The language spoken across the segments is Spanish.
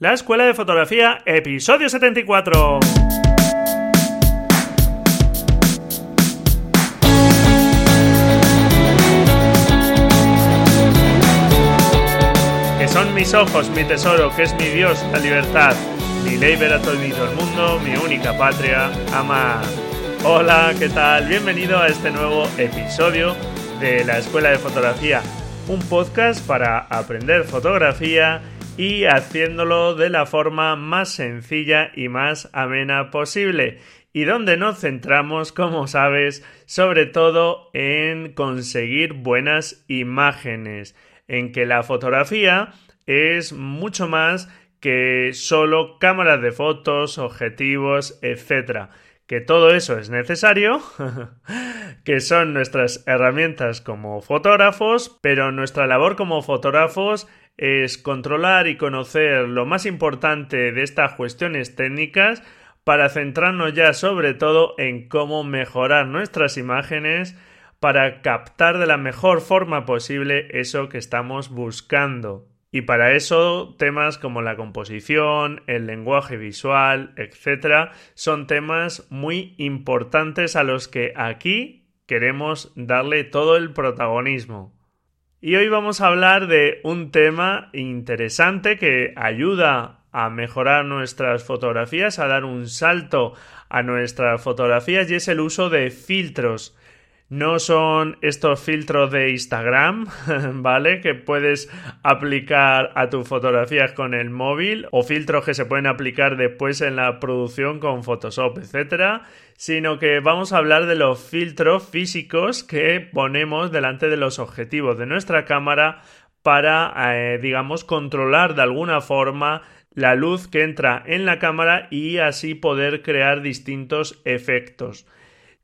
La Escuela de Fotografía, episodio 74. Que son mis ojos, mi tesoro, que es mi Dios, la libertad. Mi ley verá todo el mundo, mi única patria, amar. Hola, ¿qué tal? Bienvenido a este nuevo episodio de la Escuela de Fotografía, un podcast para aprender fotografía y haciéndolo de la forma más sencilla y más amena posible y donde nos centramos, como sabes, sobre todo en conseguir buenas imágenes, en que la fotografía es mucho más que solo cámaras de fotos, objetivos, etc. Que todo eso es necesario, que son nuestras herramientas como fotógrafos, pero nuestra labor como fotógrafos es controlar y conocer lo más importante de estas cuestiones técnicas para centrarnos ya sobre todo en cómo mejorar nuestras imágenes para captar de la mejor forma posible eso que estamos buscando. Y para eso temas como la composición, el lenguaje visual, etc., son temas muy importantes a los que aquí queremos darle todo el protagonismo. Y hoy vamos a hablar de un tema interesante que ayuda a mejorar nuestras fotografías, a dar un salto a nuestras fotografías y es el uso de filtros. No son estos filtros de Instagram, ¿vale? Que puedes aplicar a tus fotografías con el móvil o filtros que se pueden aplicar después en la producción con Photoshop, etcétera, sino que vamos a hablar de los filtros físicos que ponemos delante de los objetivos de nuestra cámara para, eh, digamos, controlar de alguna forma la luz que entra en la cámara y así poder crear distintos efectos.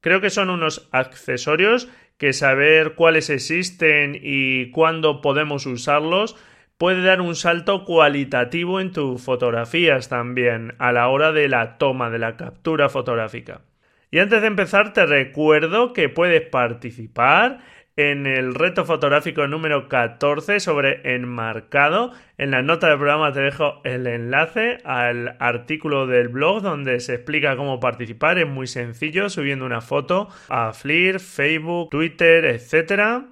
Creo que son unos accesorios que saber cuáles existen y cuándo podemos usarlos puede dar un salto cualitativo en tus fotografías también a la hora de la toma de la captura fotográfica. Y antes de empezar te recuerdo que puedes participar en el reto fotográfico número 14 sobre enmarcado. En la nota del programa te dejo el enlace al artículo del blog donde se explica cómo participar. Es muy sencillo, subiendo una foto a Flickr, Facebook, Twitter, etc.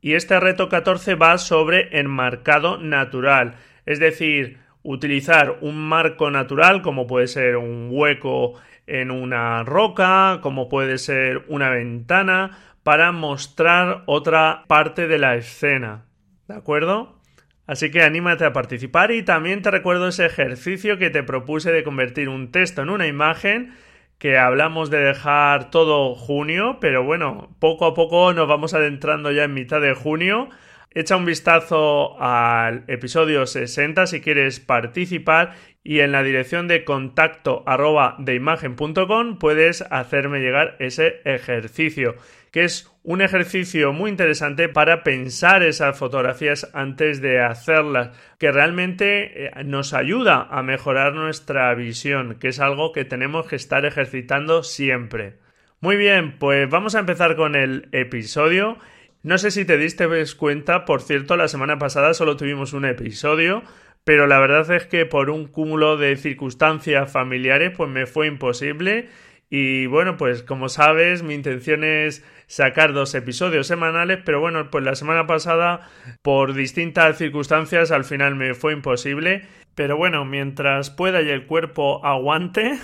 Y este reto 14 va sobre enmarcado natural, es decir, utilizar un marco natural como puede ser un hueco en una roca, como puede ser una ventana, para mostrar otra parte de la escena. ¿De acuerdo? Así que anímate a participar y también te recuerdo ese ejercicio que te propuse de convertir un texto en una imagen que hablamos de dejar todo junio, pero bueno, poco a poco nos vamos adentrando ya en mitad de junio. Echa un vistazo al episodio 60 si quieres participar y en la dirección de contacto arroba de imagen.com puedes hacerme llegar ese ejercicio que es un ejercicio muy interesante para pensar esas fotografías antes de hacerlas, que realmente eh, nos ayuda a mejorar nuestra visión, que es algo que tenemos que estar ejercitando siempre. Muy bien, pues vamos a empezar con el episodio. No sé si te diste cuenta, por cierto, la semana pasada solo tuvimos un episodio, pero la verdad es que por un cúmulo de circunstancias familiares pues me fue imposible y bueno, pues como sabes, mi intención es sacar dos episodios semanales, pero bueno, pues la semana pasada, por distintas circunstancias, al final me fue imposible. Pero bueno, mientras pueda y el cuerpo aguante,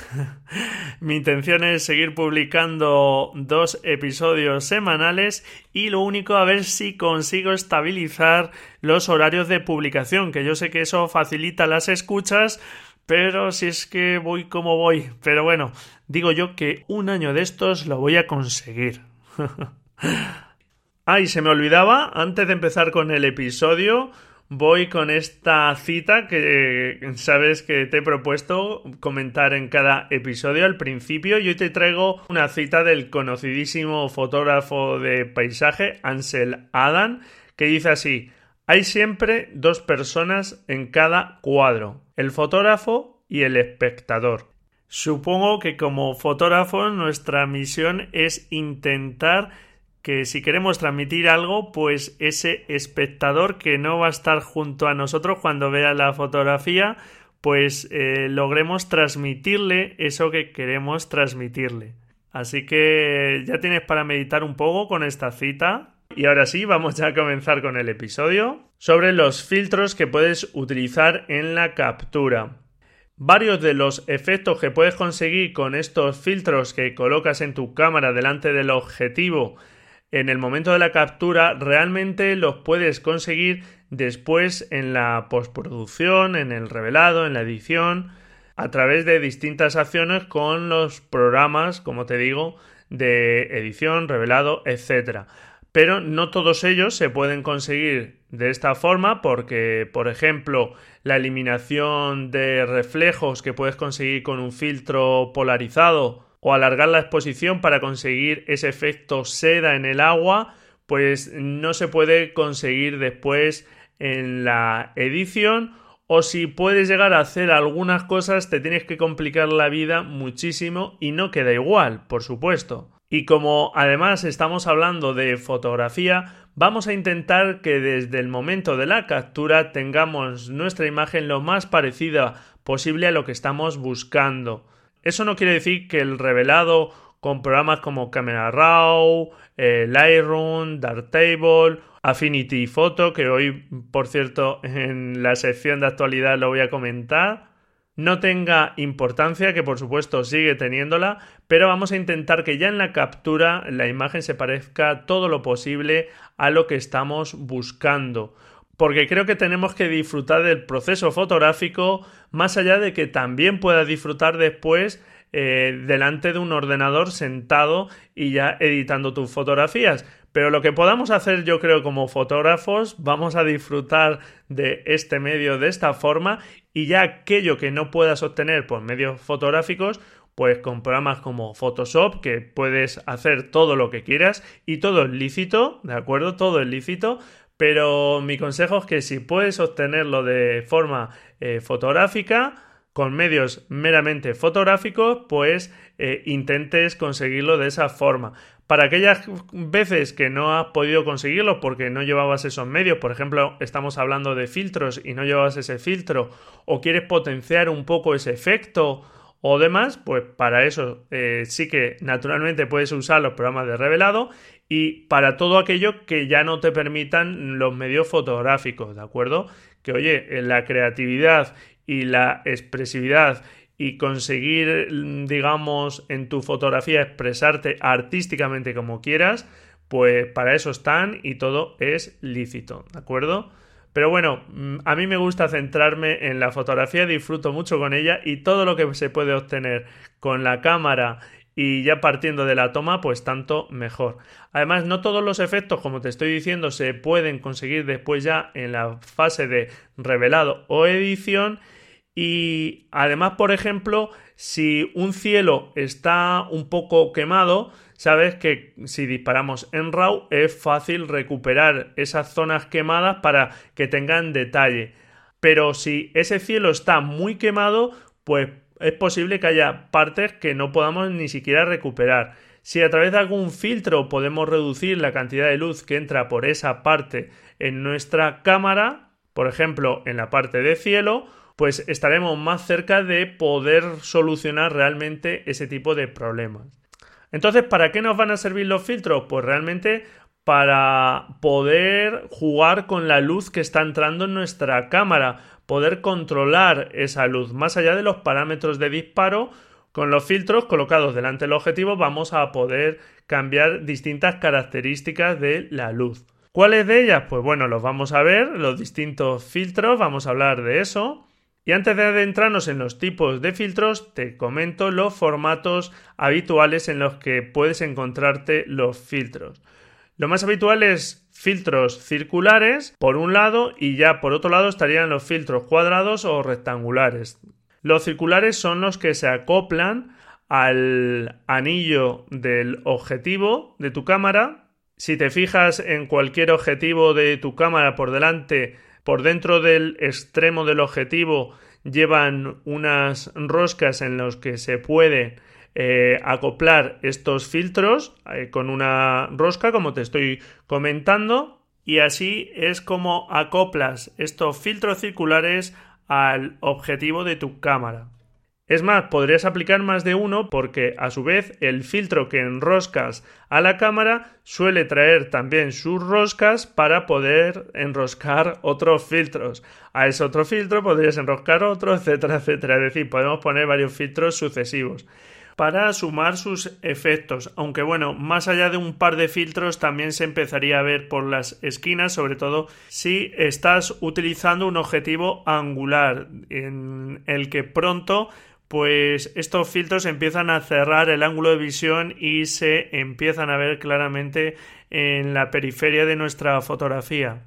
mi intención es seguir publicando dos episodios semanales y lo único a ver si consigo estabilizar los horarios de publicación, que yo sé que eso facilita las escuchas, pero si es que voy como voy. Pero bueno, digo yo que un año de estos lo voy a conseguir. Ay, se me olvidaba, antes de empezar con el episodio, voy con esta cita que sabes que te he propuesto comentar en cada episodio al principio. Yo te traigo una cita del conocidísimo fotógrafo de paisaje Ansel Adam que dice así: Hay siempre dos personas en cada cuadro, el fotógrafo y el espectador. Supongo que como fotógrafos nuestra misión es intentar que si queremos transmitir algo, pues ese espectador que no va a estar junto a nosotros cuando vea la fotografía, pues eh, logremos transmitirle eso que queremos transmitirle. Así que ya tienes para meditar un poco con esta cita. Y ahora sí, vamos a comenzar con el episodio sobre los filtros que puedes utilizar en la captura. Varios de los efectos que puedes conseguir con estos filtros que colocas en tu cámara delante del objetivo en el momento de la captura realmente los puedes conseguir después en la postproducción, en el revelado, en la edición, a través de distintas acciones con los programas, como te digo, de edición, revelado, etc. Pero no todos ellos se pueden conseguir de esta forma porque, por ejemplo, la eliminación de reflejos que puedes conseguir con un filtro polarizado o alargar la exposición para conseguir ese efecto seda en el agua, pues no se puede conseguir después en la edición o si puedes llegar a hacer algunas cosas te tienes que complicar la vida muchísimo y no queda igual, por supuesto. Y como además estamos hablando de fotografía, vamos a intentar que desde el momento de la captura tengamos nuestra imagen lo más parecida posible a lo que estamos buscando. Eso no quiere decir que el revelado con programas como Camera Raw, eh, Lightroom, Darktable, Affinity Photo, que hoy, por cierto, en la sección de actualidad lo voy a comentar, no tenga importancia, que por supuesto sigue teniéndola, pero vamos a intentar que ya en la captura la imagen se parezca todo lo posible a lo que estamos buscando porque creo que tenemos que disfrutar del proceso fotográfico más allá de que también pueda disfrutar después eh, delante de un ordenador sentado y ya editando tus fotografías. Pero lo que podamos hacer yo creo como fotógrafos, vamos a disfrutar de este medio de esta forma y ya aquello que no puedas obtener por medios fotográficos, pues con programas como Photoshop, que puedes hacer todo lo que quieras y todo es lícito, ¿de acuerdo? Todo es lícito, pero mi consejo es que si puedes obtenerlo de forma eh, fotográfica, con medios meramente fotográficos, pues eh, intentes conseguirlo de esa forma. Para aquellas veces que no has podido conseguirlo porque no llevabas esos medios, por ejemplo, estamos hablando de filtros y no llevabas ese filtro, o quieres potenciar un poco ese efecto o demás, pues para eso eh, sí que naturalmente puedes usar los programas de revelado y para todo aquello que ya no te permitan los medios fotográficos, ¿de acuerdo? Que oye, en la creatividad y la expresividad y conseguir, digamos, en tu fotografía expresarte artísticamente como quieras, pues para eso están y todo es lícito, ¿de acuerdo? Pero bueno, mm, a mí me gusta centrarme en la fotografía, disfruto mucho con ella y todo lo que se puede obtener con la cámara y ya partiendo de la toma, pues tanto mejor. Además, no todos los efectos, como te estoy diciendo, se pueden conseguir después ya en la fase de revelado o edición. Y además, por ejemplo, si un cielo está un poco quemado, sabes que si disparamos en RAW es fácil recuperar esas zonas quemadas para que tengan detalle. Pero si ese cielo está muy quemado, pues es posible que haya partes que no podamos ni siquiera recuperar. Si a través de algún filtro podemos reducir la cantidad de luz que entra por esa parte en nuestra cámara, por ejemplo en la parte de cielo, pues estaremos más cerca de poder solucionar realmente ese tipo de problemas. Entonces, ¿para qué nos van a servir los filtros? Pues realmente para poder jugar con la luz que está entrando en nuestra cámara, poder controlar esa luz más allá de los parámetros de disparo. Con los filtros colocados delante del objetivo vamos a poder cambiar distintas características de la luz. ¿Cuáles de ellas? Pues bueno, los vamos a ver, los distintos filtros, vamos a hablar de eso. Y antes de adentrarnos en los tipos de filtros, te comento los formatos habituales en los que puedes encontrarte los filtros. Lo más habitual es filtros circulares por un lado y ya por otro lado estarían los filtros cuadrados o rectangulares. Los circulares son los que se acoplan al anillo del objetivo de tu cámara. Si te fijas en cualquier objetivo de tu cámara por delante por dentro del extremo del objetivo llevan unas roscas en las que se puede eh, acoplar estos filtros eh, con una rosca como te estoy comentando y así es como acoplas estos filtros circulares al objetivo de tu cámara. Es más, podrías aplicar más de uno porque a su vez el filtro que enroscas a la cámara suele traer también sus roscas para poder enroscar otros filtros. A ese otro filtro podrías enroscar otro, etcétera, etcétera. Es decir, podemos poner varios filtros sucesivos para sumar sus efectos. Aunque bueno, más allá de un par de filtros también se empezaría a ver por las esquinas, sobre todo si estás utilizando un objetivo angular en el que pronto pues estos filtros empiezan a cerrar el ángulo de visión y se empiezan a ver claramente en la periferia de nuestra fotografía.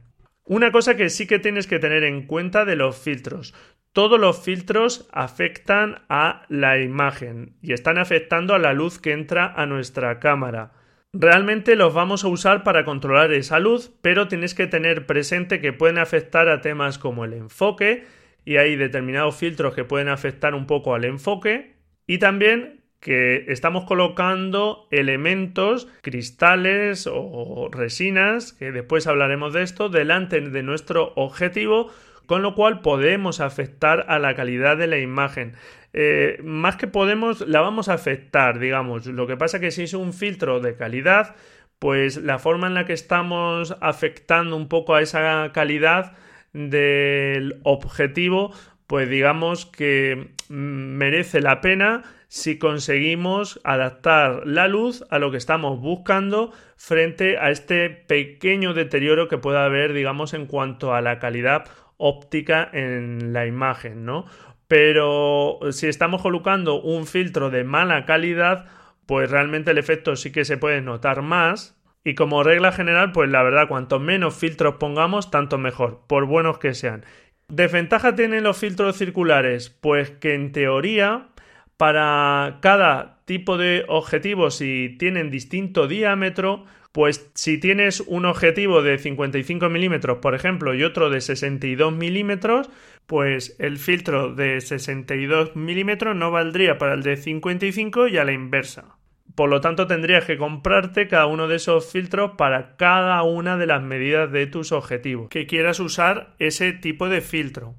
Una cosa que sí que tienes que tener en cuenta de los filtros. Todos los filtros afectan a la imagen y están afectando a la luz que entra a nuestra cámara. Realmente los vamos a usar para controlar esa luz, pero tienes que tener presente que pueden afectar a temas como el enfoque, y hay determinados filtros que pueden afectar un poco al enfoque y también que estamos colocando elementos, cristales o resinas, que después hablaremos de esto, delante de nuestro objetivo, con lo cual podemos afectar a la calidad de la imagen. Eh, más que podemos, la vamos a afectar, digamos. Lo que pasa que si es un filtro de calidad, pues la forma en la que estamos afectando un poco a esa calidad del objetivo, pues digamos que merece la pena si conseguimos adaptar la luz a lo que estamos buscando frente a este pequeño deterioro que pueda haber, digamos, en cuanto a la calidad óptica en la imagen, ¿no? Pero si estamos colocando un filtro de mala calidad, pues realmente el efecto sí que se puede notar más y como regla general, pues la verdad, cuanto menos filtros pongamos, tanto mejor, por buenos que sean. ¿Desventaja tienen los filtros circulares? Pues que en teoría, para cada tipo de objetivo, si tienen distinto diámetro, pues si tienes un objetivo de 55 milímetros, por ejemplo, y otro de 62 milímetros, pues el filtro de 62 milímetros no valdría para el de 55 y a la inversa. Por lo tanto, tendrías que comprarte cada uno de esos filtros para cada una de las medidas de tus objetivos que quieras usar ese tipo de filtro.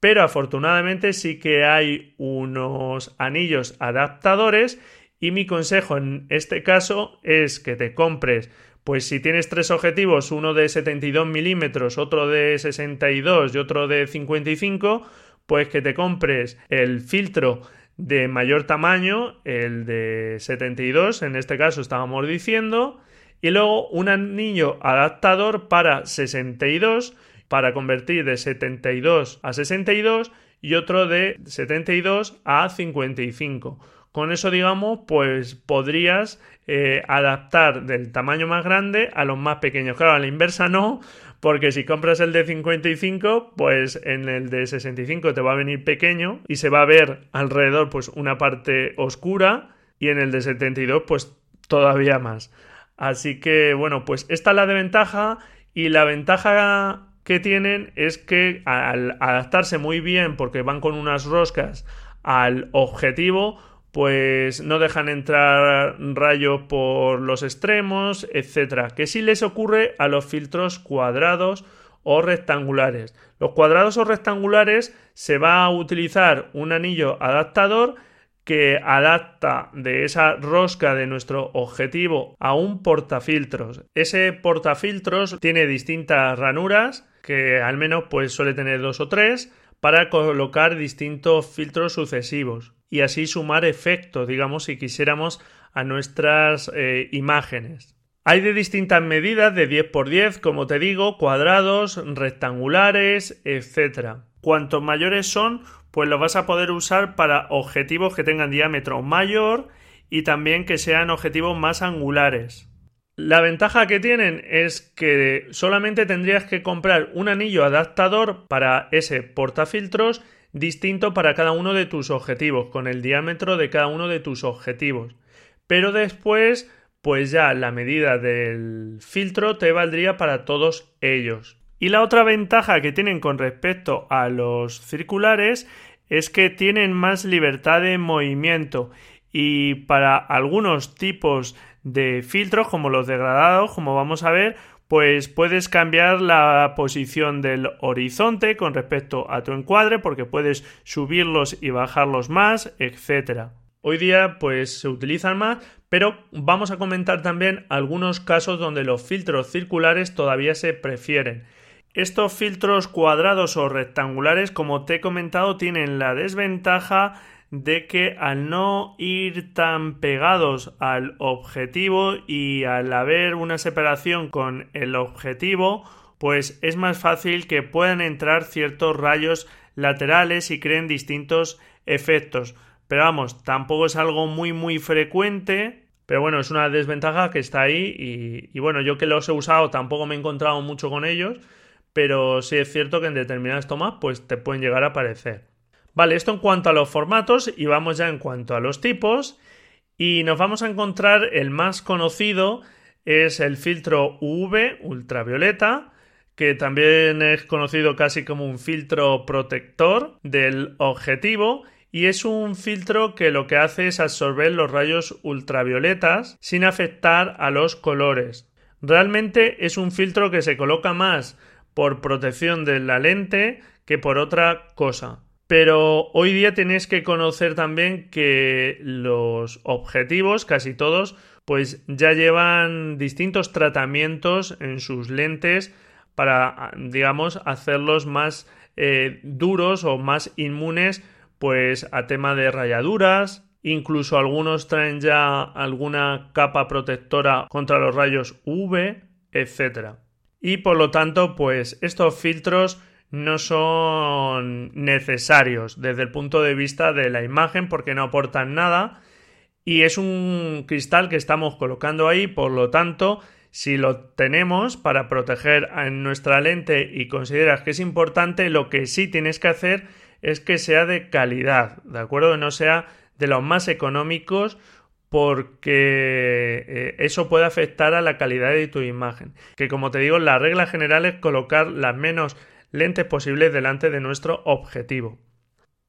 Pero afortunadamente sí que hay unos anillos adaptadores y mi consejo en este caso es que te compres pues si tienes tres objetivos, uno de 72 milímetros, otro de 62 y otro de 55, pues que te compres el filtro de mayor tamaño, el de 72, en este caso estábamos diciendo, y luego un anillo adaptador para 62 para convertir de 72 a 62 y otro de 72 a 55. Con eso, digamos, pues podrías eh, adaptar del tamaño más grande a los más pequeños. Claro, a la inversa no, porque si compras el de 55, pues en el de 65 te va a venir pequeño y se va a ver alrededor pues una parte oscura y en el de 72 pues todavía más. Así que bueno, pues esta es la desventaja y la ventaja que tienen es que al adaptarse muy bien porque van con unas roscas al objetivo pues no dejan entrar rayos por los extremos, etcétera, que sí les ocurre a los filtros cuadrados o rectangulares. Los cuadrados o rectangulares se va a utilizar un anillo adaptador que adapta de esa rosca de nuestro objetivo a un portafiltros. Ese portafiltros tiene distintas ranuras, que al menos pues suele tener dos o tres, para colocar distintos filtros sucesivos y así sumar efecto, digamos, si quisiéramos a nuestras eh, imágenes. Hay de distintas medidas, de 10 por 10, como te digo, cuadrados, rectangulares, etc. Cuantos mayores son, pues los vas a poder usar para objetivos que tengan diámetro mayor y también que sean objetivos más angulares. La ventaja que tienen es que solamente tendrías que comprar un anillo adaptador para ese portafiltros distinto para cada uno de tus objetivos, con el diámetro de cada uno de tus objetivos. Pero después, pues ya la medida del filtro te valdría para todos ellos. Y la otra ventaja que tienen con respecto a los circulares es que tienen más libertad de movimiento y para algunos tipos de filtros como los degradados, como vamos a ver, pues puedes cambiar la posición del horizonte con respecto a tu encuadre porque puedes subirlos y bajarlos más, etcétera. Hoy día pues se utilizan más, pero vamos a comentar también algunos casos donde los filtros circulares todavía se prefieren. Estos filtros cuadrados o rectangulares, como te he comentado, tienen la desventaja de que al no ir tan pegados al objetivo y al haber una separación con el objetivo, pues es más fácil que puedan entrar ciertos rayos laterales y creen distintos efectos. Pero vamos, tampoco es algo muy muy frecuente. Pero bueno, es una desventaja que está ahí y, y bueno, yo que los he usado tampoco me he encontrado mucho con ellos, pero sí es cierto que en determinadas tomas pues te pueden llegar a aparecer. Vale, esto en cuanto a los formatos y vamos ya en cuanto a los tipos y nos vamos a encontrar el más conocido es el filtro UV ultravioleta que también es conocido casi como un filtro protector del objetivo y es un filtro que lo que hace es absorber los rayos ultravioletas sin afectar a los colores. Realmente es un filtro que se coloca más por protección de la lente que por otra cosa. Pero hoy día tenéis que conocer también que los objetivos, casi todos, pues ya llevan distintos tratamientos en sus lentes para, digamos, hacerlos más eh, duros o más inmunes, pues a tema de rayaduras. Incluso algunos traen ya alguna capa protectora contra los rayos UV, etc. Y por lo tanto, pues estos filtros no son necesarios desde el punto de vista de la imagen porque no aportan nada y es un cristal que estamos colocando ahí, por lo tanto, si lo tenemos para proteger en nuestra lente y consideras que es importante, lo que sí tienes que hacer es que sea de calidad, ¿de acuerdo? No sea de los más económicos porque eh, eso puede afectar a la calidad de tu imagen. Que como te digo, la regla general es colocar las menos lentes posibles delante de nuestro objetivo.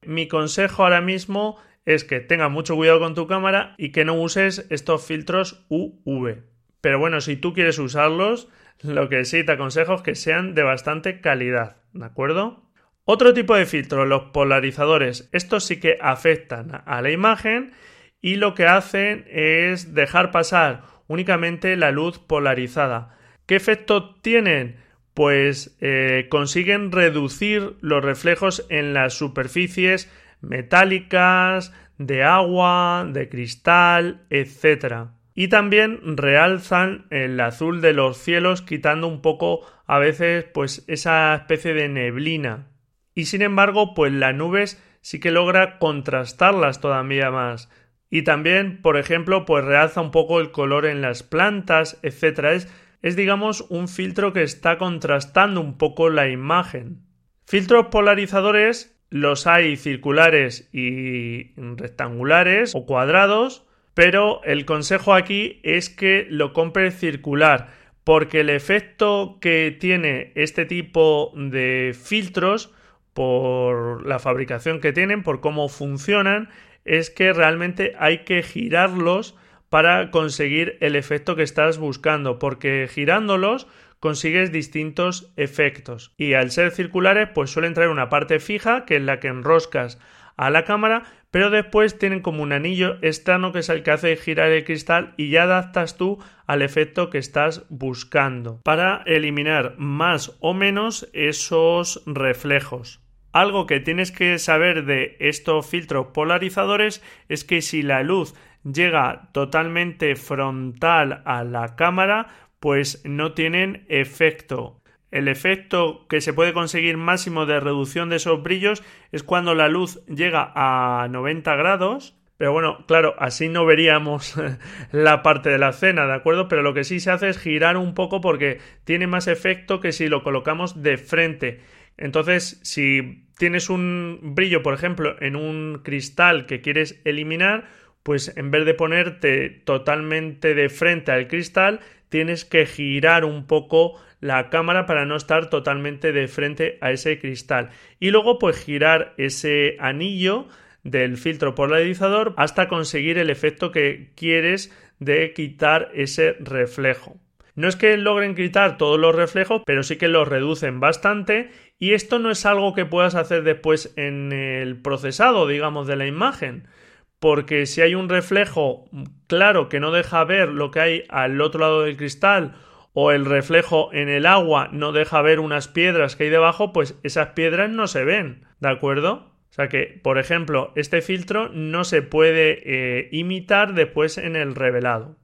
Mi consejo ahora mismo es que tengas mucho cuidado con tu cámara y que no uses estos filtros UV. Pero bueno, si tú quieres usarlos, lo que sí te aconsejo es que sean de bastante calidad, ¿de acuerdo? Otro tipo de filtros, los polarizadores. Estos sí que afectan a la imagen y lo que hacen es dejar pasar únicamente la luz polarizada. ¿Qué efecto tienen? Pues eh, consiguen reducir los reflejos en las superficies metálicas, de agua, de cristal, etc. Y también realzan el azul de los cielos, quitando un poco a veces pues esa especie de neblina. Y sin embargo, pues las nubes sí que logra contrastarlas todavía más. Y también, por ejemplo, pues realza un poco el color en las plantas, etc es digamos un filtro que está contrastando un poco la imagen. Filtros polarizadores los hay circulares y rectangulares o cuadrados, pero el consejo aquí es que lo compre circular, porque el efecto que tiene este tipo de filtros por la fabricación que tienen, por cómo funcionan, es que realmente hay que girarlos para conseguir el efecto que estás buscando, porque girándolos consigues distintos efectos. Y al ser circulares, pues suelen traer una parte fija, que es la que enroscas a la cámara, pero después tienen como un anillo externo que es el que hace girar el cristal y ya adaptas tú al efecto que estás buscando para eliminar más o menos esos reflejos. Algo que tienes que saber de estos filtros polarizadores es que si la luz llega totalmente frontal a la cámara, pues no tienen efecto. El efecto que se puede conseguir máximo de reducción de esos brillos es cuando la luz llega a 90 grados. Pero bueno, claro, así no veríamos la parte de la escena, ¿de acuerdo? Pero lo que sí se hace es girar un poco porque tiene más efecto que si lo colocamos de frente. Entonces, si tienes un brillo, por ejemplo, en un cristal que quieres eliminar, pues en vez de ponerte totalmente de frente al cristal, tienes que girar un poco la cámara para no estar totalmente de frente a ese cristal. Y luego pues girar ese anillo del filtro polarizador hasta conseguir el efecto que quieres de quitar ese reflejo. No es que logren quitar todos los reflejos, pero sí que los reducen bastante y esto no es algo que puedas hacer después en el procesado, digamos, de la imagen. Porque si hay un reflejo claro que no deja ver lo que hay al otro lado del cristal o el reflejo en el agua no deja ver unas piedras que hay debajo, pues esas piedras no se ven, ¿de acuerdo? O sea que, por ejemplo, este filtro no se puede eh, imitar después en el revelado.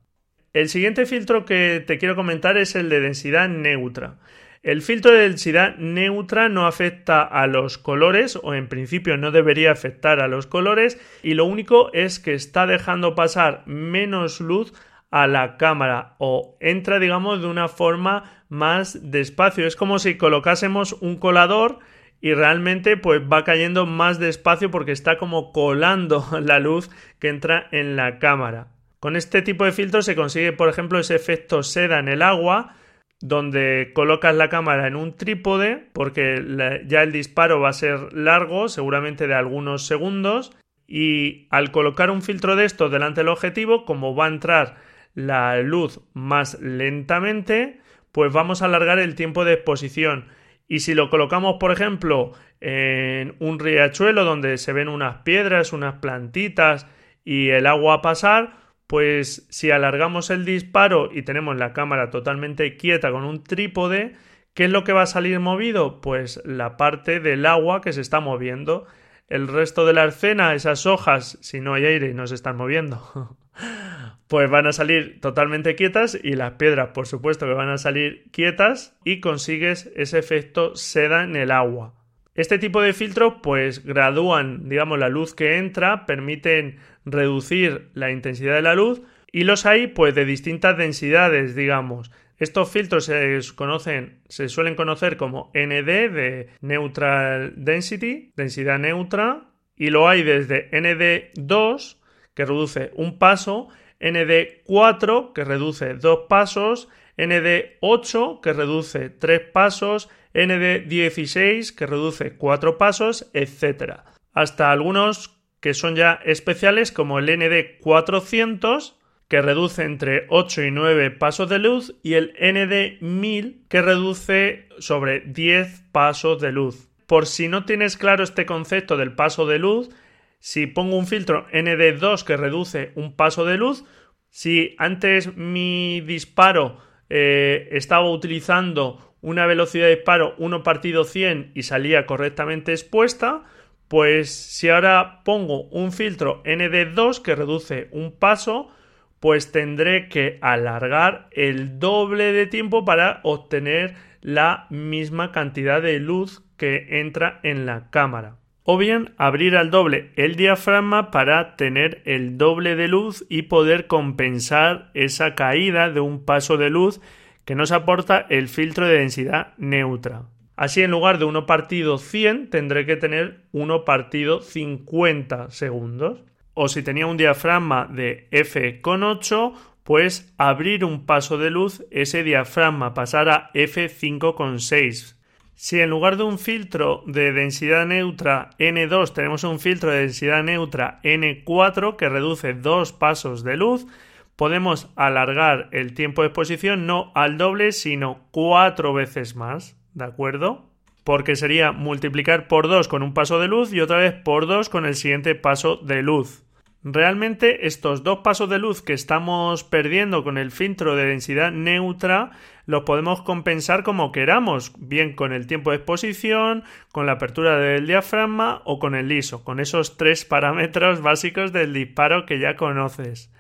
El siguiente filtro que te quiero comentar es el de densidad neutra. El filtro de densidad neutra no afecta a los colores o en principio no debería afectar a los colores y lo único es que está dejando pasar menos luz a la cámara o entra digamos de una forma más despacio. Es como si colocásemos un colador y realmente pues va cayendo más despacio porque está como colando la luz que entra en la cámara. Con este tipo de filtro se consigue por ejemplo ese efecto seda en el agua donde colocas la cámara en un trípode porque ya el disparo va a ser largo, seguramente de algunos segundos, y al colocar un filtro de estos delante del objetivo, como va a entrar la luz más lentamente, pues vamos a alargar el tiempo de exposición. Y si lo colocamos, por ejemplo, en un riachuelo donde se ven unas piedras, unas plantitas y el agua a pasar, pues si alargamos el disparo y tenemos la cámara totalmente quieta con un trípode, ¿qué es lo que va a salir movido? Pues la parte del agua que se está moviendo. El resto de la escena, esas hojas, si no hay aire, no se están moviendo. pues van a salir totalmente quietas y las piedras, por supuesto, que van a salir quietas y consigues ese efecto seda en el agua. Este tipo de filtros pues gradúan, digamos, la luz que entra, permiten reducir la intensidad de la luz y los hay pues de distintas densidades, digamos. Estos filtros se conocen, se suelen conocer como ND de Neutral Density, densidad neutra, y lo hay desde ND2 que reduce un paso, ND4 que reduce dos pasos, ND8 que reduce tres pasos, ND16 que reduce 4 pasos, etc. Hasta algunos que son ya especiales como el ND400 que reduce entre 8 y 9 pasos de luz y el ND1000 que reduce sobre 10 pasos de luz. Por si no tienes claro este concepto del paso de luz, si pongo un filtro ND2 que reduce un paso de luz, si antes mi disparo eh, estaba utilizando una velocidad de disparo 1 partido 100 y salía correctamente expuesta, pues si ahora pongo un filtro ND2 que reduce un paso, pues tendré que alargar el doble de tiempo para obtener la misma cantidad de luz que entra en la cámara. O bien abrir al doble el diafragma para tener el doble de luz y poder compensar esa caída de un paso de luz que nos aporta el filtro de densidad neutra. Así en lugar de 1 partido 100 tendré que tener 1 partido 50 segundos. O si tenía un diafragma de f8, pues abrir un paso de luz, ese diafragma pasar a f5,6. Si en lugar de un filtro de densidad neutra N2 tenemos un filtro de densidad neutra N4 que reduce dos pasos de luz, podemos alargar el tiempo de exposición no al doble, sino cuatro veces más, ¿de acuerdo? Porque sería multiplicar por dos con un paso de luz y otra vez por dos con el siguiente paso de luz. Realmente estos dos pasos de luz que estamos perdiendo con el filtro de densidad neutra los podemos compensar como queramos, bien con el tiempo de exposición, con la apertura del diafragma o con el ISO, con esos tres parámetros básicos del disparo que ya conoces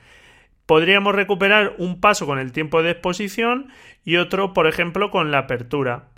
podríamos recuperar un paso con el tiempo de exposición y otro, por ejemplo, con la apertura.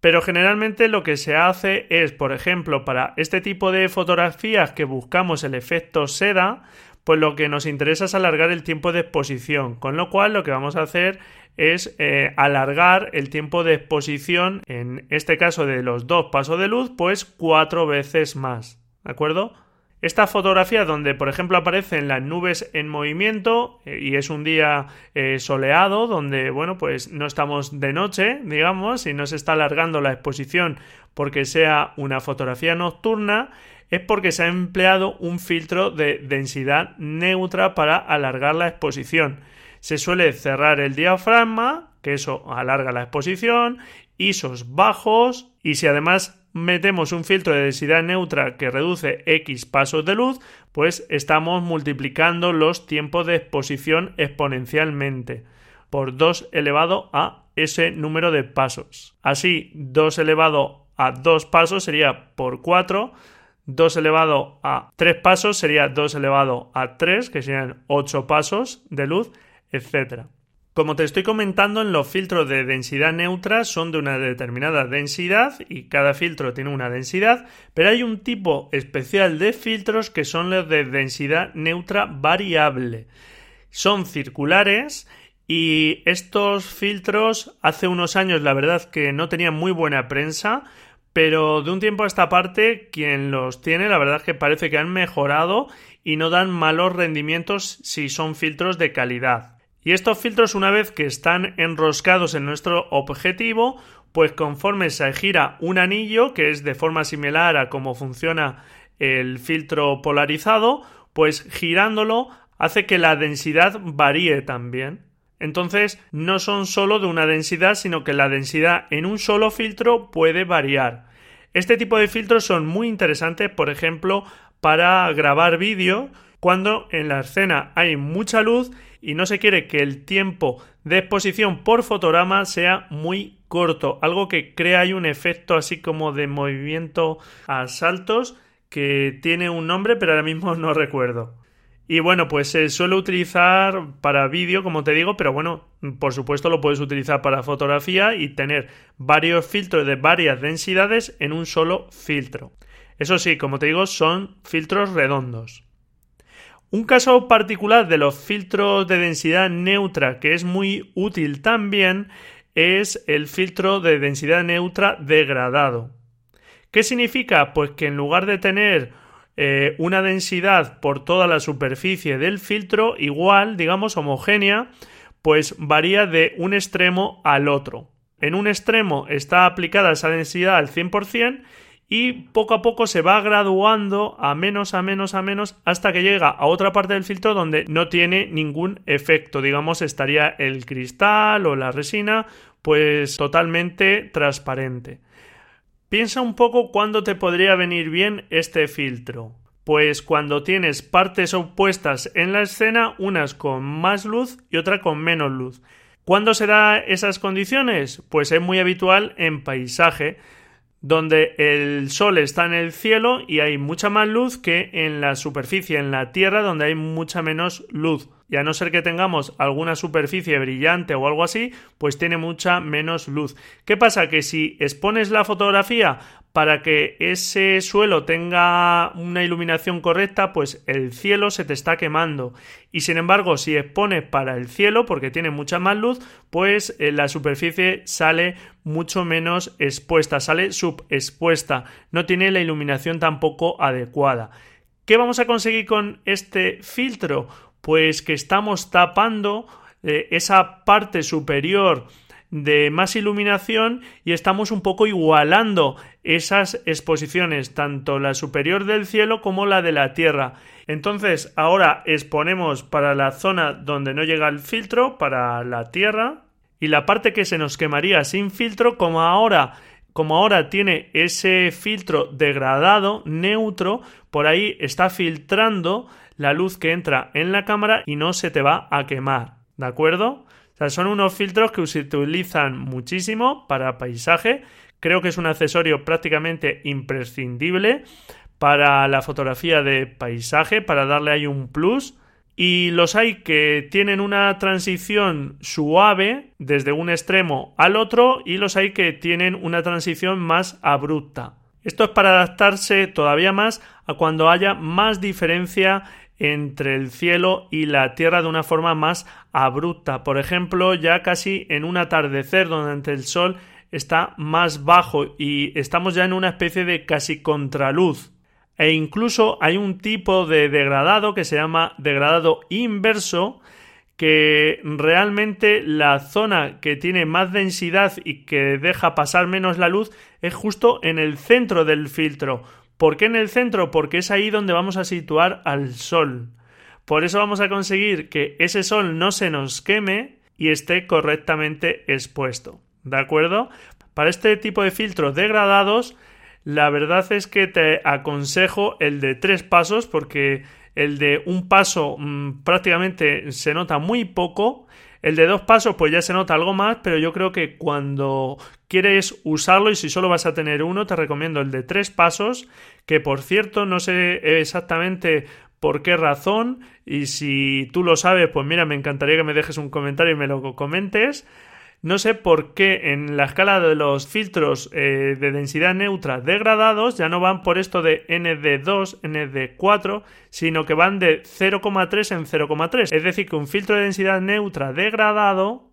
Pero generalmente lo que se hace es, por ejemplo, para este tipo de fotografías que buscamos el efecto seda, pues lo que nos interesa es alargar el tiempo de exposición, con lo cual lo que vamos a hacer es eh, alargar el tiempo de exposición, en este caso de los dos pasos de luz, pues cuatro veces más. ¿De acuerdo? Esta fotografía donde, por ejemplo, aparecen las nubes en movimiento eh, y es un día eh, soleado donde, bueno, pues no estamos de noche, digamos, y no se está alargando la exposición porque sea una fotografía nocturna, es porque se ha empleado un filtro de densidad neutra para alargar la exposición. Se suele cerrar el diafragma que eso alarga la exposición, ISOs bajos y si además metemos un filtro de densidad neutra que reduce X pasos de luz, pues estamos multiplicando los tiempos de exposición exponencialmente por 2 elevado a ese número de pasos. Así, 2 elevado a 2 pasos sería por 4, 2 elevado a 3 pasos sería 2 elevado a 3, que serían 8 pasos de luz, etc. Como te estoy comentando, en los filtros de densidad neutra son de una determinada densidad y cada filtro tiene una densidad, pero hay un tipo especial de filtros que son los de densidad neutra variable. Son circulares y estos filtros hace unos años la verdad que no tenían muy buena prensa, pero de un tiempo a esta parte quien los tiene la verdad que parece que han mejorado y no dan malos rendimientos si son filtros de calidad. Y estos filtros, una vez que están enroscados en nuestro objetivo, pues conforme se gira un anillo, que es de forma similar a cómo funciona el filtro polarizado, pues girándolo hace que la densidad varíe también. Entonces, no son solo de una densidad, sino que la densidad en un solo filtro puede variar. Este tipo de filtros son muy interesantes, por ejemplo, para grabar vídeo cuando en la escena hay mucha luz y no se quiere que el tiempo de exposición por fotograma sea muy corto, algo que crea ahí un efecto así como de movimiento a saltos que tiene un nombre pero ahora mismo no recuerdo. Y bueno, pues se suele utilizar para vídeo, como te digo, pero bueno, por supuesto lo puedes utilizar para fotografía y tener varios filtros de varias densidades en un solo filtro. Eso sí, como te digo, son filtros redondos. Un caso particular de los filtros de densidad neutra que es muy útil también es el filtro de densidad neutra degradado. ¿Qué significa? Pues que en lugar de tener eh, una densidad por toda la superficie del filtro igual, digamos, homogénea, pues varía de un extremo al otro. En un extremo está aplicada esa densidad al 100% y poco a poco se va graduando a menos, a menos, a menos, hasta que llega a otra parte del filtro donde no tiene ningún efecto. Digamos, estaría el cristal o la resina, pues totalmente transparente. Piensa un poco cuándo te podría venir bien este filtro. Pues cuando tienes partes opuestas en la escena, unas con más luz y otra con menos luz. ¿Cuándo se da esas condiciones? Pues es muy habitual en paisaje donde el sol está en el cielo y hay mucha más luz que en la superficie, en la tierra, donde hay mucha menos luz. Y a no ser que tengamos alguna superficie brillante o algo así, pues tiene mucha menos luz. ¿Qué pasa? Que si expones la fotografía para que ese suelo tenga una iluminación correcta, pues el cielo se te está quemando. Y sin embargo, si expones para el cielo, porque tiene mucha más luz, pues eh, la superficie sale mucho menos expuesta, sale subexpuesta, no tiene la iluminación tampoco adecuada. ¿Qué vamos a conseguir con este filtro? Pues que estamos tapando eh, esa parte superior de más iluminación y estamos un poco igualando esas exposiciones, tanto la superior del cielo como la de la Tierra. Entonces, ahora exponemos para la zona donde no llega el filtro, para la Tierra, y la parte que se nos quemaría sin filtro, como ahora como ahora tiene ese filtro degradado, neutro, por ahí está filtrando la luz que entra en la cámara y no se te va a quemar. ¿De acuerdo? son unos filtros que se utilizan muchísimo para paisaje. Creo que es un accesorio prácticamente imprescindible para la fotografía de paisaje, para darle ahí un plus. Y los hay que tienen una transición suave desde un extremo al otro y los hay que tienen una transición más abrupta. Esto es para adaptarse todavía más a cuando haya más diferencia entre el cielo y la tierra de una forma más abrupta. Por ejemplo, ya casi en un atardecer donde el sol está más bajo y estamos ya en una especie de casi contraluz. E incluso hay un tipo de degradado que se llama degradado inverso, que realmente la zona que tiene más densidad y que deja pasar menos la luz es justo en el centro del filtro. ¿Por qué en el centro? Porque es ahí donde vamos a situar al Sol. Por eso vamos a conseguir que ese Sol no se nos queme y esté correctamente expuesto. ¿De acuerdo? Para este tipo de filtros degradados, la verdad es que te aconsejo el de tres pasos porque el de un paso mm, prácticamente se nota muy poco. El de dos pasos pues ya se nota algo más, pero yo creo que cuando quieres usarlo y si solo vas a tener uno, te recomiendo el de tres pasos, que por cierto no sé exactamente por qué razón y si tú lo sabes, pues mira, me encantaría que me dejes un comentario y me lo comentes. No sé por qué en la escala de los filtros eh, de densidad neutra degradados ya no van por esto de ND2, ND4, sino que van de 0,3 en 0,3. Es decir, que un filtro de densidad neutra degradado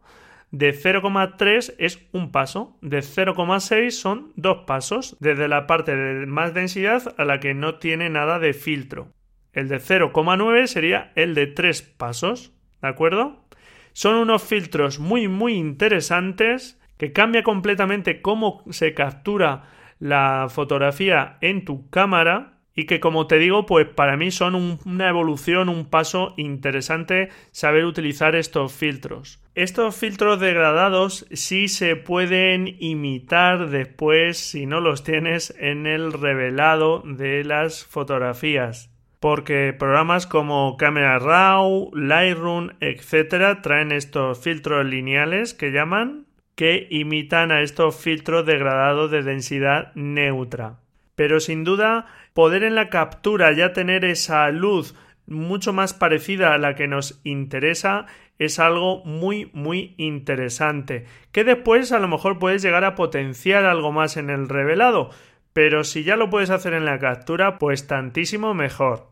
de 0,3 es un paso, de 0,6 son dos pasos, desde la parte de más densidad a la que no tiene nada de filtro. El de 0,9 sería el de tres pasos, ¿de acuerdo? Son unos filtros muy muy interesantes que cambia completamente cómo se captura la fotografía en tu cámara y que como te digo pues para mí son una evolución, un paso interesante saber utilizar estos filtros. Estos filtros degradados sí se pueden imitar después si no los tienes en el revelado de las fotografías porque programas como Camera Raw, Lightroom, etc. traen estos filtros lineales que llaman que imitan a estos filtros degradados de densidad neutra. Pero sin duda, poder en la captura ya tener esa luz mucho más parecida a la que nos interesa es algo muy muy interesante que después a lo mejor puedes llegar a potenciar algo más en el revelado pero si ya lo puedes hacer en la captura, pues tantísimo mejor.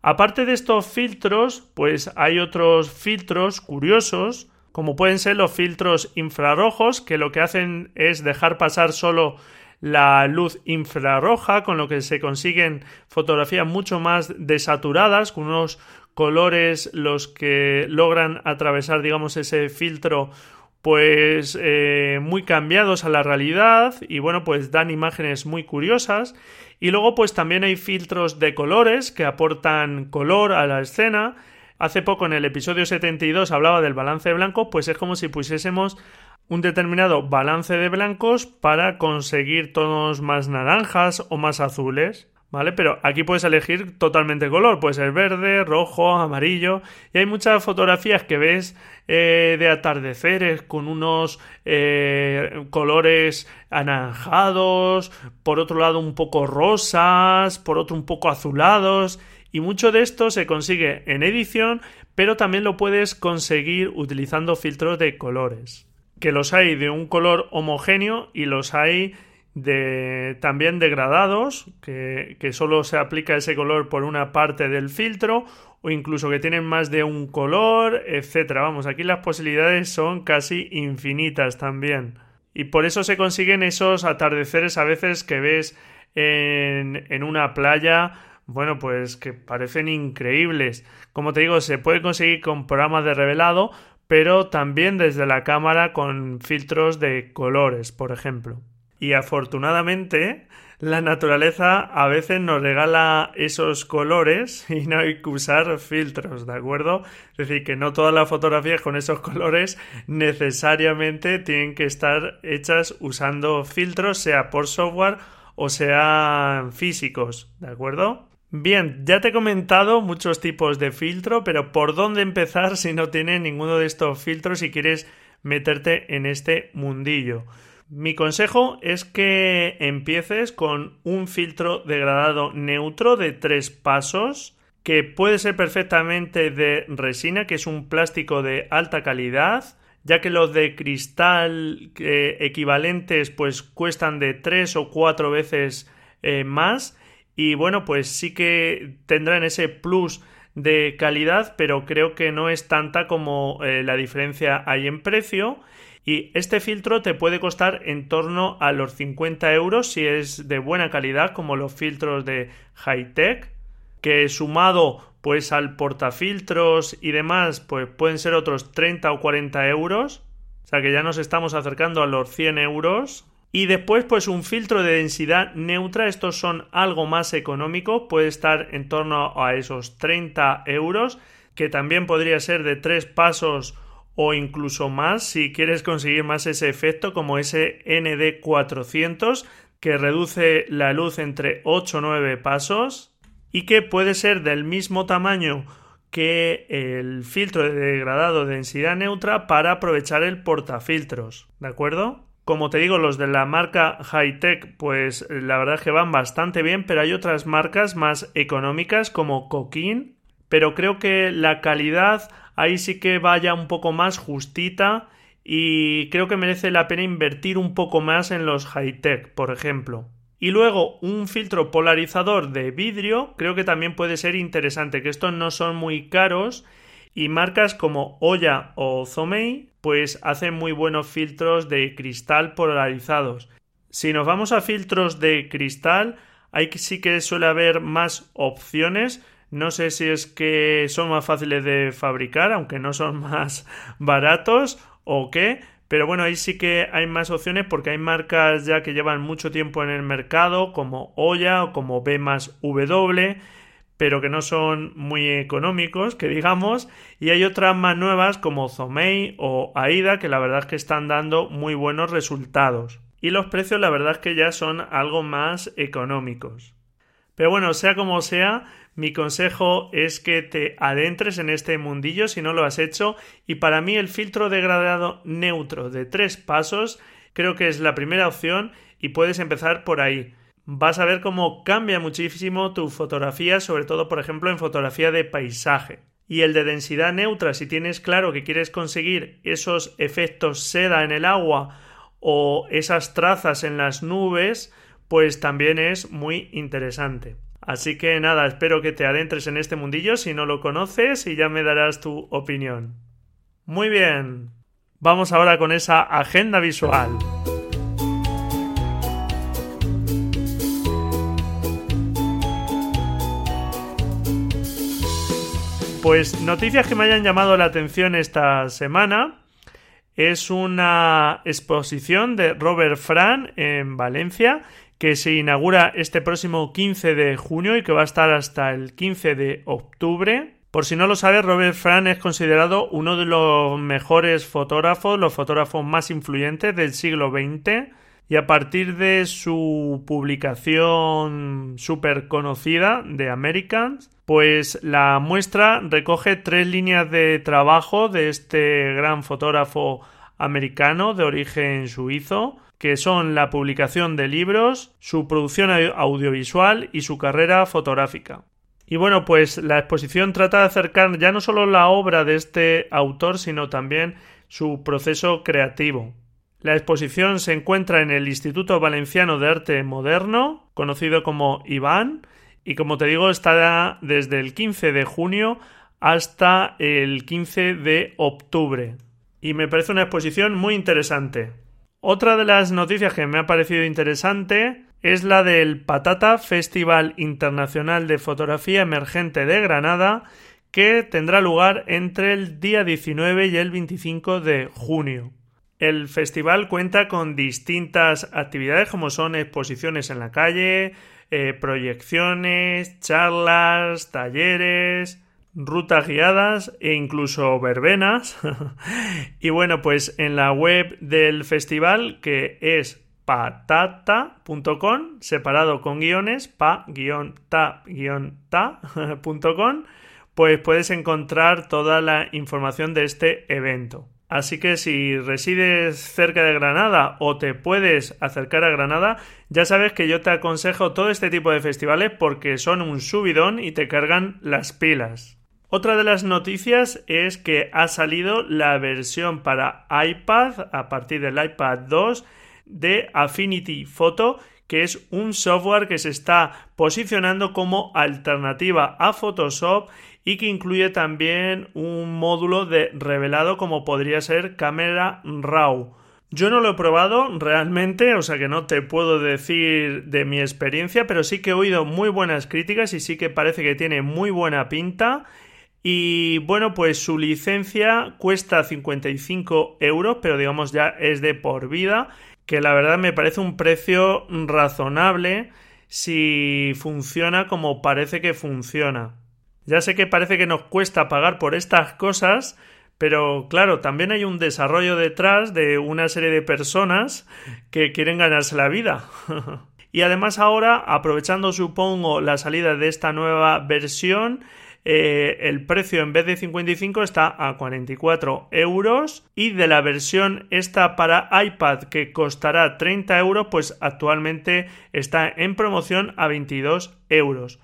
Aparte de estos filtros, pues hay otros filtros curiosos, como pueden ser los filtros infrarrojos, que lo que hacen es dejar pasar solo la luz infrarroja, con lo que se consiguen fotografías mucho más desaturadas, con unos colores los que logran atravesar, digamos, ese filtro pues eh, muy cambiados a la realidad y bueno pues dan imágenes muy curiosas. Y luego pues también hay filtros de colores que aportan color a la escena. Hace poco en el episodio 72 hablaba del balance de blancos pues es como si pusiésemos un determinado balance de blancos para conseguir tonos más naranjas o más azules ¿vale? Pero aquí puedes elegir totalmente color, puede ser verde, rojo, amarillo, y hay muchas fotografías que ves eh, de atardeceres con unos eh, colores anaranjados, por otro lado un poco rosas, por otro un poco azulados, y mucho de esto se consigue en edición, pero también lo puedes conseguir utilizando filtros de colores, que los hay de un color homogéneo y los hay también degradados, que, que, solo se aplica ese color por una parte del filtro, o incluso que tienen más de un color, etcétera. Vamos, aquí las posibilidades son casi infinitas también. Y por eso se consiguen esos atardeceres a veces que ves en, en una playa, bueno, pues que parecen increíbles. Como te digo, se puede conseguir con programas de revelado, pero también desde la cámara con filtros de colores, por ejemplo. Y afortunadamente la naturaleza a veces nos regala esos colores y no hay que usar filtros, ¿de acuerdo? Es decir, que no todas las fotografías con esos colores necesariamente tienen que estar hechas usando filtros, sea por software o sean físicos, ¿de acuerdo? Bien, ya te he comentado muchos tipos de filtro, pero ¿por dónde empezar si no tienes ninguno de estos filtros y quieres meterte en este mundillo? Mi consejo es que empieces con un filtro degradado neutro de tres pasos que puede ser perfectamente de resina, que es un plástico de alta calidad, ya que los de cristal eh, equivalentes pues cuestan de tres o cuatro veces eh, más. Y bueno pues sí que tendrán ese plus de calidad pero creo que no es tanta como eh, la diferencia hay en precio y este filtro te puede costar en torno a los 50 euros si es de buena calidad, como los filtros de Hightech, que sumado pues al portafiltros y demás, pues pueden ser otros 30 o 40 euros. O sea que ya nos estamos acercando a los 100 euros. Y después, pues un filtro de densidad neutra, estos son algo más económicos, puede estar en torno a esos 30 euros, que también podría ser de tres pasos o incluso más si quieres conseguir más ese efecto como ese ND400 que reduce la luz entre 8 o 9 pasos y que puede ser del mismo tamaño que el filtro de degradado de densidad neutra para aprovechar el portafiltros, ¿de acuerdo? Como te digo, los de la marca Hightech, pues la verdad es que van bastante bien, pero hay otras marcas más económicas como Coquin, pero creo que la calidad ahí sí que vaya un poco más justita y creo que merece la pena invertir un poco más en los high-tech, por ejemplo. Y luego un filtro polarizador de vidrio creo que también puede ser interesante, que estos no son muy caros y marcas como Oya o Zomei pues hacen muy buenos filtros de cristal polarizados. Si nos vamos a filtros de cristal, ahí sí que suele haber más opciones, no sé si es que son más fáciles de fabricar, aunque no son más baratos o qué. Pero bueno, ahí sí que hay más opciones porque hay marcas ya que llevan mucho tiempo en el mercado, como Oya o como B más W, pero que no son muy económicos, que digamos, y hay otras más nuevas como Zomei o Aida que la verdad es que están dando muy buenos resultados. Y los precios la verdad es que ya son algo más económicos. Pero bueno, sea como sea, mi consejo es que te adentres en este mundillo si no lo has hecho y para mí el filtro degradado neutro de tres pasos creo que es la primera opción y puedes empezar por ahí. Vas a ver cómo cambia muchísimo tu fotografía, sobre todo por ejemplo en fotografía de paisaje. Y el de densidad neutra, si tienes claro que quieres conseguir esos efectos seda en el agua o esas trazas en las nubes, pues también es muy interesante. Así que nada, espero que te adentres en este mundillo si no lo conoces y ya me darás tu opinión. Muy bien, vamos ahora con esa agenda visual. Pues noticias que me hayan llamado la atención esta semana. Es una exposición de Robert Fran en Valencia que se inaugura este próximo 15 de junio y que va a estar hasta el 15 de octubre. Por si no lo sabes, Robert Fran es considerado uno de los mejores fotógrafos, los fotógrafos más influyentes del siglo XX. Y a partir de su publicación súper conocida de Americans, pues la muestra recoge tres líneas de trabajo de este gran fotógrafo americano de origen suizo, que son la publicación de libros, su producción audiovisual y su carrera fotográfica. Y bueno, pues la exposición trata de acercar ya no solo la obra de este autor, sino también su proceso creativo. La exposición se encuentra en el Instituto Valenciano de Arte Moderno, conocido como IBAN, y como te digo, está desde el 15 de junio hasta el 15 de octubre. Y me parece una exposición muy interesante. Otra de las noticias que me ha parecido interesante es la del Patata Festival Internacional de Fotografía Emergente de Granada, que tendrá lugar entre el día 19 y el 25 de junio. El festival cuenta con distintas actividades como son exposiciones en la calle, eh, proyecciones, charlas, talleres, rutas guiadas e incluso verbenas. y bueno, pues en la web del festival, que es patata.com, separado con guiones, pa-ta-ta.com, pues puedes encontrar toda la información de este evento. Así que si resides cerca de Granada o te puedes acercar a Granada, ya sabes que yo te aconsejo todo este tipo de festivales porque son un subidón y te cargan las pilas. Otra de las noticias es que ha salido la versión para iPad a partir del iPad 2 de Affinity Photo, que es un software que se está posicionando como alternativa a Photoshop y que incluye también un módulo de revelado como podría ser Camera RAW. Yo no lo he probado realmente, o sea que no te puedo decir de mi experiencia, pero sí que he oído muy buenas críticas y sí que parece que tiene muy buena pinta y bueno, pues su licencia cuesta 55 euros, pero digamos ya es de por vida, que la verdad me parece un precio razonable si funciona como parece que funciona. Ya sé que parece que nos cuesta pagar por estas cosas, Pero claro, también hay un desarrollo detrás de una serie de personas que quieren ganarse la vida. y además ahora, aprovechando supongo la salida de esta nueva versión, eh, el precio en vez de 55 está a 44 euros y de la versión esta para iPad que costará 30 euros pues actualmente está en promoción a 22 euros.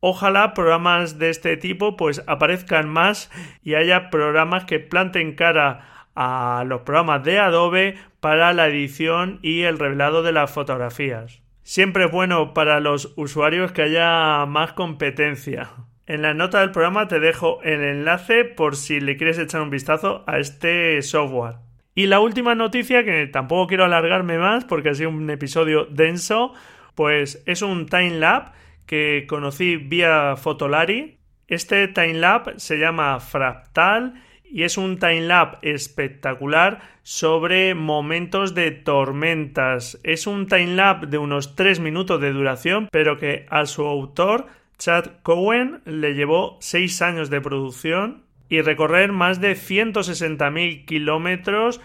Ojalá programas de este tipo pues aparezcan más y haya programas que planten cara a los programas de Adobe para la edición y el revelado de las fotografías. Siempre es bueno para los usuarios que haya más competencia. En la nota del programa te dejo el enlace por si le quieres echar un vistazo a este software. Y la última noticia, que tampoco quiero alargarme más porque ha sido un episodio denso, pues es un timelapse que conocí vía Fotolari. Este timelapse se llama Fractal y es un timelapse espectacular sobre momentos de tormentas. Es un timelapse de unos 3 minutos de duración, pero que a su autor Chad Cohen le llevó seis años de producción y recorrer más de 160.000 kilómetros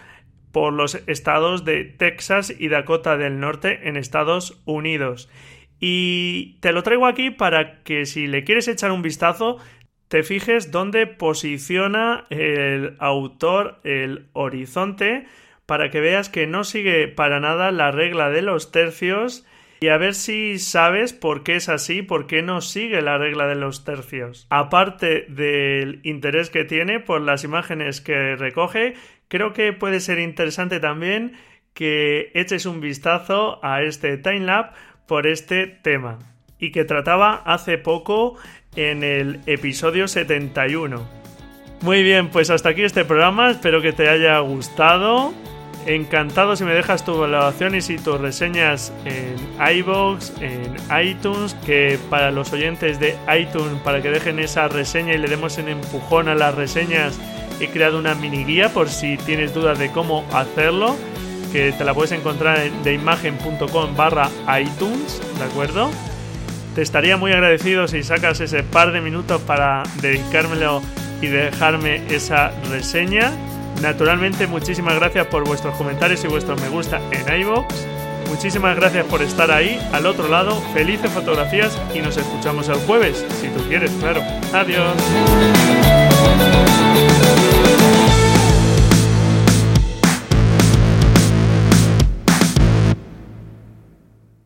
por los estados de Texas y Dakota del Norte en Estados Unidos. Y te lo traigo aquí para que si le quieres echar un vistazo, te fijes dónde posiciona el autor el horizonte para que veas que no sigue para nada la regla de los tercios y a ver si sabes por qué es así, por qué no sigue la regla de los tercios. Aparte del interés que tiene por las imágenes que recoge, creo que puede ser interesante también que eches un vistazo a este timelapse por este tema y que trataba hace poco en el episodio 71. Muy bien, pues hasta aquí este programa, espero que te haya gustado Encantado si me dejas tu valoraciones y tus reseñas en iBox, en iTunes, que para los oyentes de iTunes, para que dejen esa reseña y le demos un empujón a las reseñas, he creado una mini guía por si tienes dudas de cómo hacerlo, que te la puedes encontrar en deimagen.com barra iTunes, ¿de acuerdo? Te estaría muy agradecido si sacas ese par de minutos para dedicármelo y dejarme esa reseña Naturalmente, muchísimas gracias por vuestros comentarios y vuestros me gusta en iVoox. Muchísimas gracias por estar ahí, al otro lado. Felices fotografías y nos escuchamos el jueves, si tú quieres, claro. Adiós.